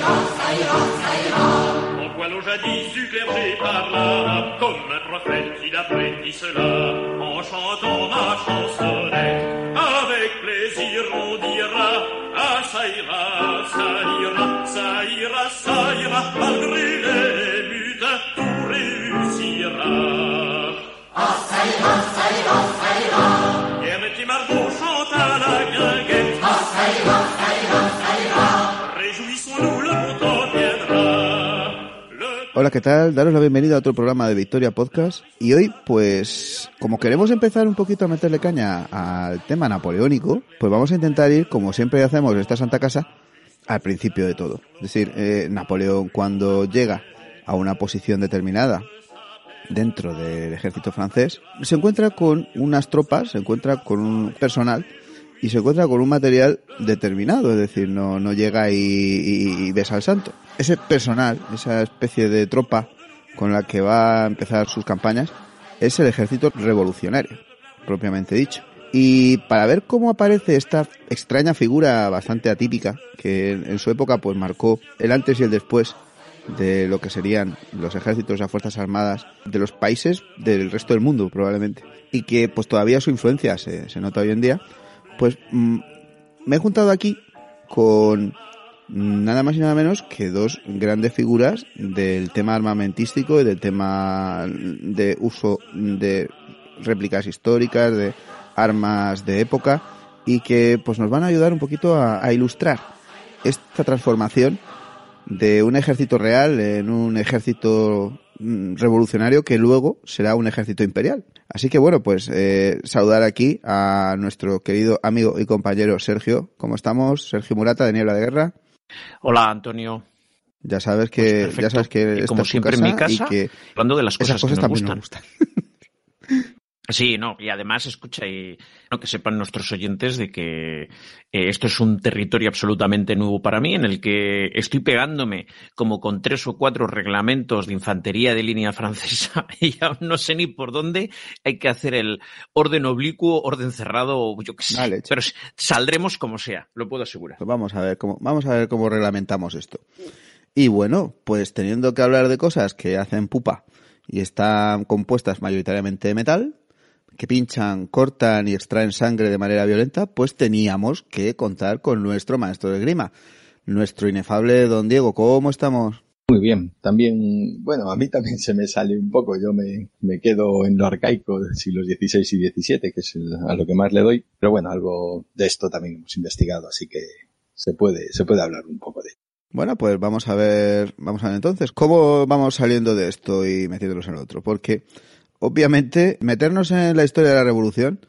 ira, ça ira, ça ira. On voit nos jadis submergés par là, comme un prophète qui l'apprécie cela, en chantant ma chansonnette. Avec plaisir on dira, ah, ça ira, ça ira, ça ira, ça ira, malgré les mutins, tout réussira. Ah, ça ira, ça ira, ça ira. Et chantent à la guerre. Hola, ¿qué tal? Daros la bienvenida a otro programa de Victoria Podcast. Y hoy, pues, como queremos empezar un poquito a meterle caña al tema napoleónico, pues vamos a intentar ir, como siempre hacemos en esta Santa Casa, al principio de todo. Es decir, eh, Napoleón cuando llega a una posición determinada dentro del ejército francés, se encuentra con unas tropas, se encuentra con un personal y se encuentra con un material determinado, es decir, no, no llega y, y, besa al santo. Ese personal, esa especie de tropa con la que va a empezar sus campañas, es el ejército revolucionario, propiamente dicho. Y para ver cómo aparece esta extraña figura bastante atípica, que en, en su época pues marcó el antes y el después de lo que serían los ejércitos las fuerzas armadas de los países del resto del mundo probablemente y que pues todavía su influencia se, se nota hoy en día pues mm, me he juntado aquí con nada más y nada menos que dos grandes figuras del tema armamentístico y del tema de uso de réplicas históricas de armas de época y que pues nos van a ayudar un poquito a, ilustrar esta transformación de un ejército real en un ejército mm, revolucionario que luego será un ejército imperial. Así que bueno, pues eh, saludar aquí a nuestro querido amigo y compañero Sergio. ¿Cómo estamos? Sergio Murata de Niebla de Guerra. Hola, Antonio. Ya sabes que Pues ya sabes que Y como siempre en mi casa que Hablando de las cosas, esas cosas que también gustan. nos gustan. Sí, no, y además, escucha, y no, que sepan nuestros oyentes de que eh, esto es un territorio absolutamente nuevo para mí, en el que estoy pegándome como con tres o cuatro reglamentos de infantería de línea francesa y ya no sé ni por dónde hay que hacer el orden oblicuo, orden cerrado, o yo qué sé. Vale, Pero saldremos como sea, lo puedo asegurar. Pues vamos a ver cómo vamos a ver cómo reglamentamos esto. Y bueno, pues teniendo que hablar de cosas que hacen pupa y están compuestas mayoritariamente de metal, que pinchan, cortan y extraen sangre de manera violenta, pues teníamos que contar con nuestro maestro de grima, nuestro inefable don Diego. ¿Cómo estamos? Muy bien, también, bueno, a mí también se me sale un poco, yo me, me quedo en lo arcaico de siglos XVI y XVII, que es a lo que más le doy, pero bueno, algo de esto también hemos investigado, así que se puede, se puede hablar un poco de ello. Bueno, pues vamos a ver, vamos a ver entonces, ¿cómo vamos saliendo de esto y metiéndonos en otro? Porque, obviamente, meternos en la historia de la revolución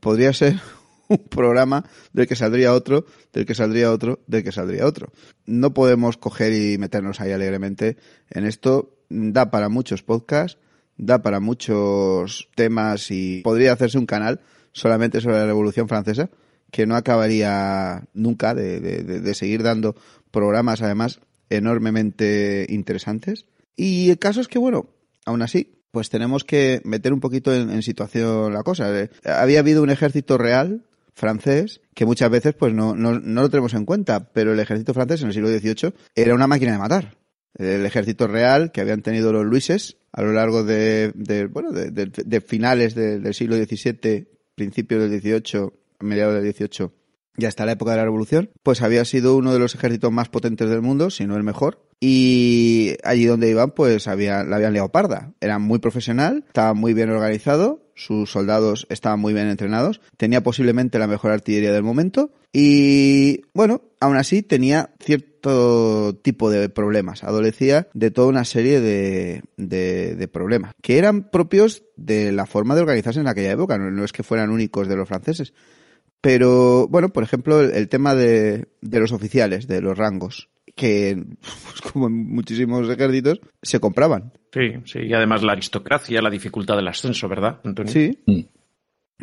podría ser un programa del que saldría otro, del que saldría otro, del que saldría otro. No podemos coger y meternos ahí alegremente en esto. Da para muchos podcasts, da para muchos temas y podría hacerse un canal solamente sobre la Revolución Francesa que no acabaría nunca de, de- de- seguir dando programas además enormemente interesantes. Y el caso es que, bueno, aún así, pues tenemos que meter un poquito en, situación la cosa. Eh, Había habido un ejército real francés que muchas veces pues no, no, no lo tenemos en cuenta, pero el ejército francés en el siglo XVIII era una máquina de matar. El ejército real que habían tenido los Luises a lo largo de, bueno, de, de- finales de- del siglo XVII, principios del XVIII, mediados del XVIII y hasta la época de la Revolución, pues había sido uno de los ejércitos más potentes del mundo, si no el mejor. Y allí donde iban, pues había, la habían liado parda. Era muy profesional, estaba muy bien organizado, sus soldados estaban muy bien entrenados, tenía posiblemente la mejor artillería del momento y, bueno, aún así tenía cierto tipo de problemas. Adolecía de toda una serie de, de, de problemas que eran propios de la forma de organizarse en aquella época, no, no es que fueran únicos de los franceses. Pero, bueno, por ejemplo, el, el tema de, de los oficiales, de los rangos. que, pues, como en muchísimos ejércitos, se compraban. Sí, sí, y además la aristocracia, la dificultad del ascenso, ¿verdad, Antonio? Sí. Mm.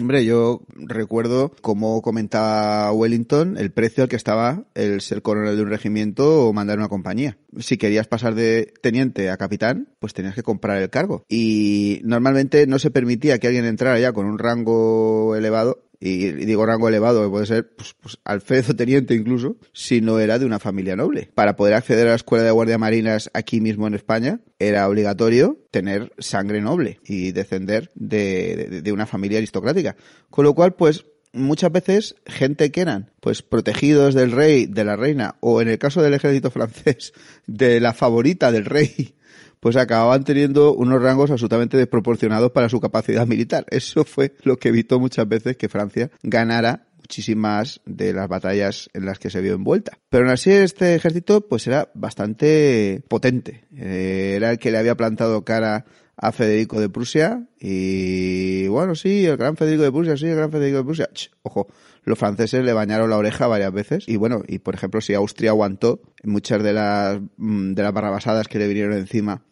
Hombre, yo recuerdo cómo comentaba Wellington el precio al que estaba el ser coronel de un regimiento o mandar una compañía. Si querías pasar de teniente a capitán, pues tenías que comprar el cargo. Y normalmente no se permitía que alguien entrara ya con un rango elevado y, digo rango elevado, que puede ser pues, pues alférez o teniente incluso, si no era de una familia noble. Para poder acceder a la escuela de guardia marinas aquí mismo en España, era obligatorio tener sangre noble y descender de, de- de una familia aristocrática. Con lo cual, pues, muchas veces gente que eran pues protegidos del rey, de la reina, o en el caso del ejército francés, de la favorita del rey, pues acababan teniendo unos rangos absolutamente desproporcionados para su capacidad militar. Eso fue lo que evitó muchas veces que Francia ganara muchísimas de las batallas en las que se vio envuelta. Pero aún así este ejército pues era bastante potente. Eh, era el que le había plantado cara a Federico de Prusia y bueno, sí, el gran Federico de Prusia, sí, el gran Federico de Prusia. Ch, ojo, los franceses le bañaron la oreja varias veces y bueno, y por ejemplo, si Austria aguantó muchas de las mm, de las barrabasadas que le vinieron encima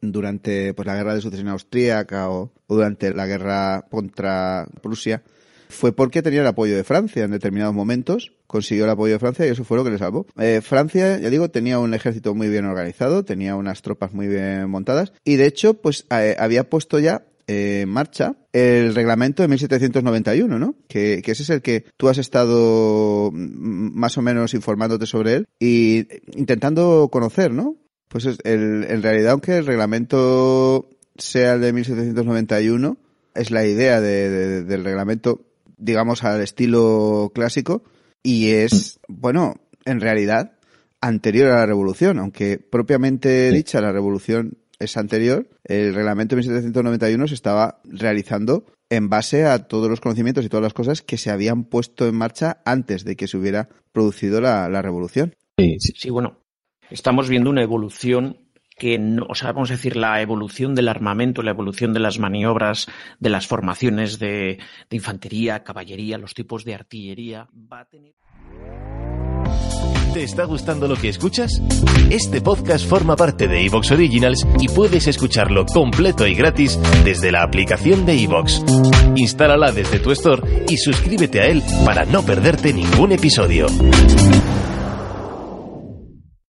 durante pues la guerra de sucesión austríaca o, durante la guerra contra Prusia fue porque tenía el apoyo de Francia en determinados momentos, consiguió el apoyo de Francia y eso fue lo que le salvó. Eh, Francia, ya digo, tenía un ejército muy bien organizado, tenía unas tropas muy bien montadas y de hecho pues eh, había puesto ya eh, en marcha el reglamento de 1791, ¿no? Que, que ese es el que tú has estado mm, más o menos informándote sobre él y intentando conocer, ¿no? Pues es el, en realidad, aunque el reglamento sea el de 1791, es la idea de- de- del reglamento, digamos, al estilo clásico, y es, bueno, en realidad, anterior a la revolución, aunque propiamente dicha la revolución es anterior, el reglamento de 1791 se estaba realizando en base a todos los conocimientos y todas las cosas que se habían puesto en marcha antes de que se hubiera producido la, la revolución. Sí, sí. Sí, bueno, estamos viendo una evolución que, no, o sea, vamos a decir, la evolución del armamento, la evolución de las maniobras, de las formaciones de, de infantería, caballería, los tipos de artillería, va a tener... ¿Te está gustando lo que escuchas? Este podcast forma parte de Evox Originals y puedes escucharlo completo y gratis desde la aplicación de Evox. Instálala desde tu store y suscríbete a él para no perderte ningún episodio.